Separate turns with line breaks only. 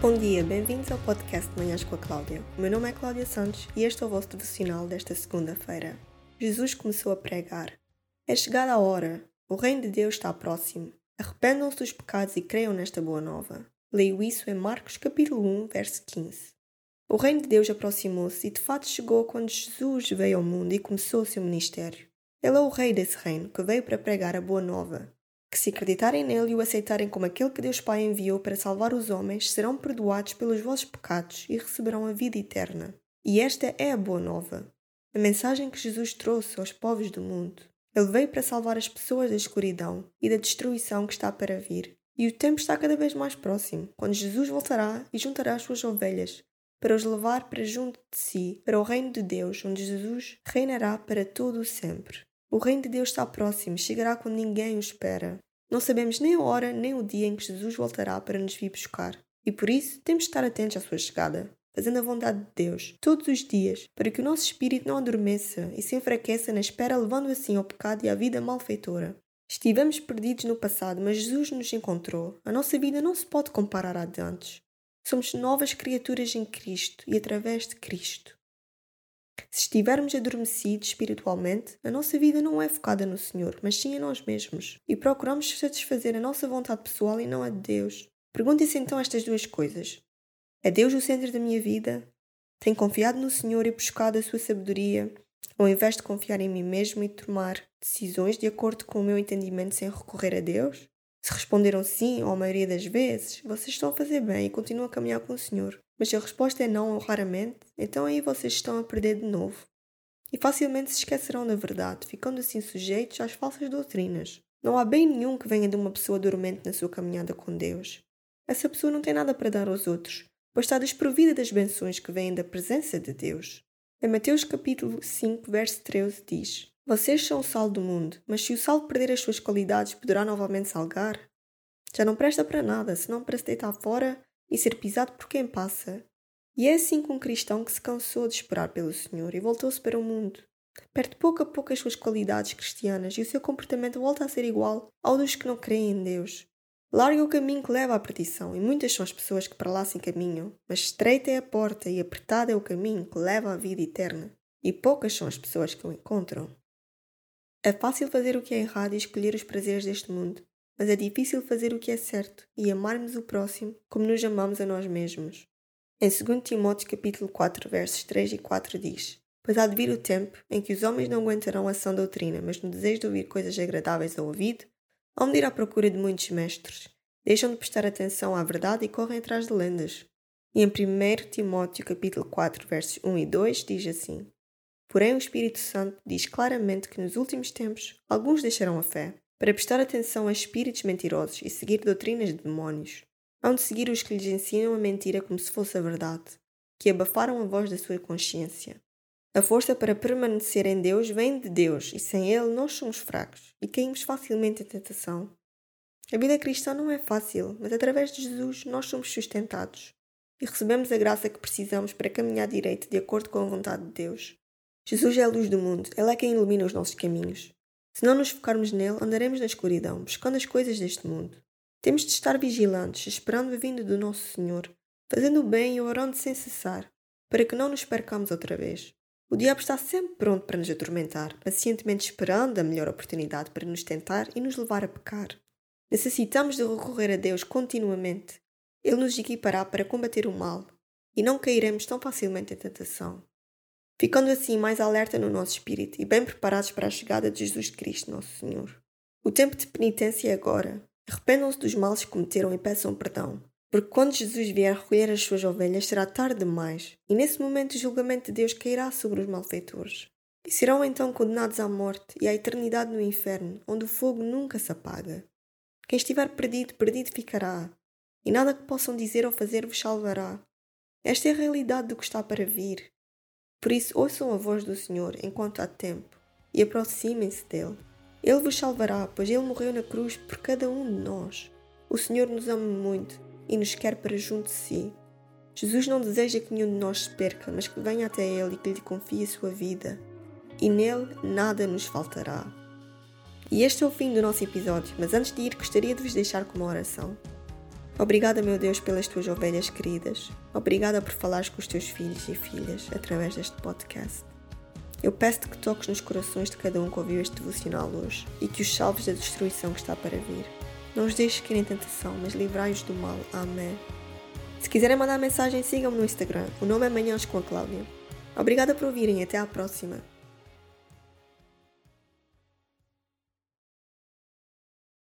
Bom dia, bem-vindos ao podcast Manhãs com a Cláudia. O meu nome é Cláudia Santos e este é o vosso devocional desta segunda-feira. Jesus começou a pregar. É chegada a hora, o reino de Deus está próximo. Arrependam-se dos pecados e creiam nesta boa nova. Leio isso em Marcos capítulo 1, verso 15. O reino de Deus aproximou-se e de fato chegou quando Jesus veio ao mundo e começou o seu ministério. Ele é o rei desse reino que veio para pregar a boa nova, que se acreditarem nele e o aceitarem como aquele que Deus Pai enviou para salvar os homens, serão perdoados pelos vossos pecados e receberão a vida eterna. E esta é a boa nova, a mensagem que Jesus trouxe aos povos do mundo. Ele veio para salvar as pessoas da escuridão e da destruição que está para vir. E o tempo está cada vez mais próximo, quando Jesus voltará e juntará as suas ovelhas, para os levar para junto de si, para o reino de Deus, onde Jesus reinará para todo o sempre. O reino de Deus está próximo, chegará quando ninguém o espera. Não sabemos nem a hora nem o dia em que Jesus voltará para nos vir buscar. E por isso temos de estar atentos à sua chegada, fazendo a vontade de Deus todos os dias, para que o nosso espírito não adormeça e se enfraqueça na espera, levando assim ao pecado e à vida malfeitora. Estivemos perdidos no passado, mas Jesus nos encontrou. A nossa vida não se pode comparar à de antes. Somos novas criaturas em Cristo e através de Cristo. Se estivermos adormecidos espiritualmente, a nossa vida não é focada no Senhor, mas sim em nós mesmos, e procuramos satisfazer a nossa vontade pessoal e não a de Deus. Perguntem-se então estas duas coisas: É Deus o centro da minha vida? Tenho confiado no Senhor e buscado a sua sabedoria, ao invés de confiar em mim mesmo e tomar decisões de acordo com o meu entendimento sem recorrer a Deus? Se responderam sim, ou a maioria das vezes, vocês estão a fazer bem e continuam a caminhar com o Senhor. Mas se a resposta é não ou raramente, então aí vocês estão a perder de novo. E facilmente se esquecerão da verdade, ficando assim sujeitos às falsas doutrinas. Não há bem nenhum que venha de uma pessoa dormente na sua caminhada com Deus. Essa pessoa não tem nada para dar aos outros, pois está desprovida das benções que vêm da presença de Deus. Em Mateus capítulo 5, verso 13 diz: Vocês são o sal do mundo, mas se o sal perder as suas qualidades, poderá novamente salgar? Já não presta para nada, senão para se deitar fora e ser pisado por quem passa. E é assim com um cristão que se cansou de esperar pelo Senhor e voltou-se para o mundo. Perde pouco a pouco as suas qualidades cristianas e o seu comportamento volta a ser igual ao dos que não creem em Deus. Larga o caminho que leva à perdição, e muitas são as pessoas que para lá se encaminham, mas estreita é a porta e apertado é o caminho que leva à vida eterna, e poucas são as pessoas que o encontram. É fácil fazer o que é errado e escolher os prazeres deste mundo, mas é difícil fazer o que é certo e amarmos o próximo como nos amamos a nós mesmos. Em 2 Timóteo capítulo 4, versos 3 e 4 diz: Pois há de vir o tempo em que os homens não aguentarão a sã doutrina, mas no desejo de ouvir coisas agradáveis ao ouvido, hão de ir à procura de muitos mestres, deixam de prestar atenção à verdade e correm atrás de lendas. E em 1 Timóteo capítulo 4, versos 1 e 2 diz assim: Porém o Espírito Santo diz claramente que nos últimos tempos alguns deixarão a fé, para prestar atenção a espíritos mentirosos e seguir doutrinas de demónios. Hão de seguir os que lhes ensinam a mentira como se fosse a verdade, que abafaram a voz da sua consciência. A força para permanecer em Deus vem de Deus e sem Ele nós somos fracos e caímos facilmente em tentação. A vida cristã não é fácil, mas através de Jesus nós somos sustentados e recebemos a graça que precisamos para caminhar direito de acordo com a vontade de Deus. Jesus é a luz do mundo, Ele é quem ilumina os nossos caminhos. Se não nos focarmos nele, andaremos na escuridão, buscando as coisas deste mundo. Temos de estar vigilantes, esperando a vinda do nosso Senhor, fazendo o bem e orando sem cessar, para que não nos percamos outra vez. O diabo está sempre pronto para nos atormentar, pacientemente esperando a melhor oportunidade para nos tentar e nos levar a pecar. Necessitamos de recorrer a Deus continuamente. Ele nos equipará para combater o mal e não cairemos tão facilmente em tentação ficando assim mais alerta no nosso espírito e bem preparados para a chegada de Jesus Cristo, nosso Senhor. O tempo de penitência é agora. Arrependam-se dos males que cometeram e peçam perdão. Porque quando Jesus vier recolher as suas ovelhas será tarde demais, e nesse momento o julgamento de Deus cairá sobre os malfeitores. E serão então condenados à morte e à eternidade no inferno, onde o fogo nunca se apaga. Quem estiver perdido, perdido ficará, e nada que possam dizer ou fazer vos salvará. Esta é a realidade do que está para vir, por isso, ouçam a voz do Senhor enquanto há tempo e aproximem-se dele. Ele vos salvará, pois ele morreu na cruz por cada um de nós. O Senhor nos ama muito e nos quer para junto de si. Jesus não deseja que nenhum de nós se perca, mas que venha até Ele e que lhe confie a sua vida. e nele nada nos faltará. E este é o fim do nosso episódio, mas antes de ir, gostaria de vos deixar com uma oração. Obrigada, meu Deus, pelas tuas ovelhas queridas. Obrigada por falares com os teus filhos e filhas através deste podcast. Eu peço-te que toques nos corações de cada um que ouviu este devocional hoje e que os salves da destruição que está para vir. Não os deixes cair em tentação, mas livrai-os do mal. Amém. Se quiserem mandar mensagem, sigam-me no Instagram. O nome é Manhãs com a Cláudia. Obrigada por ouvirem e até à próxima.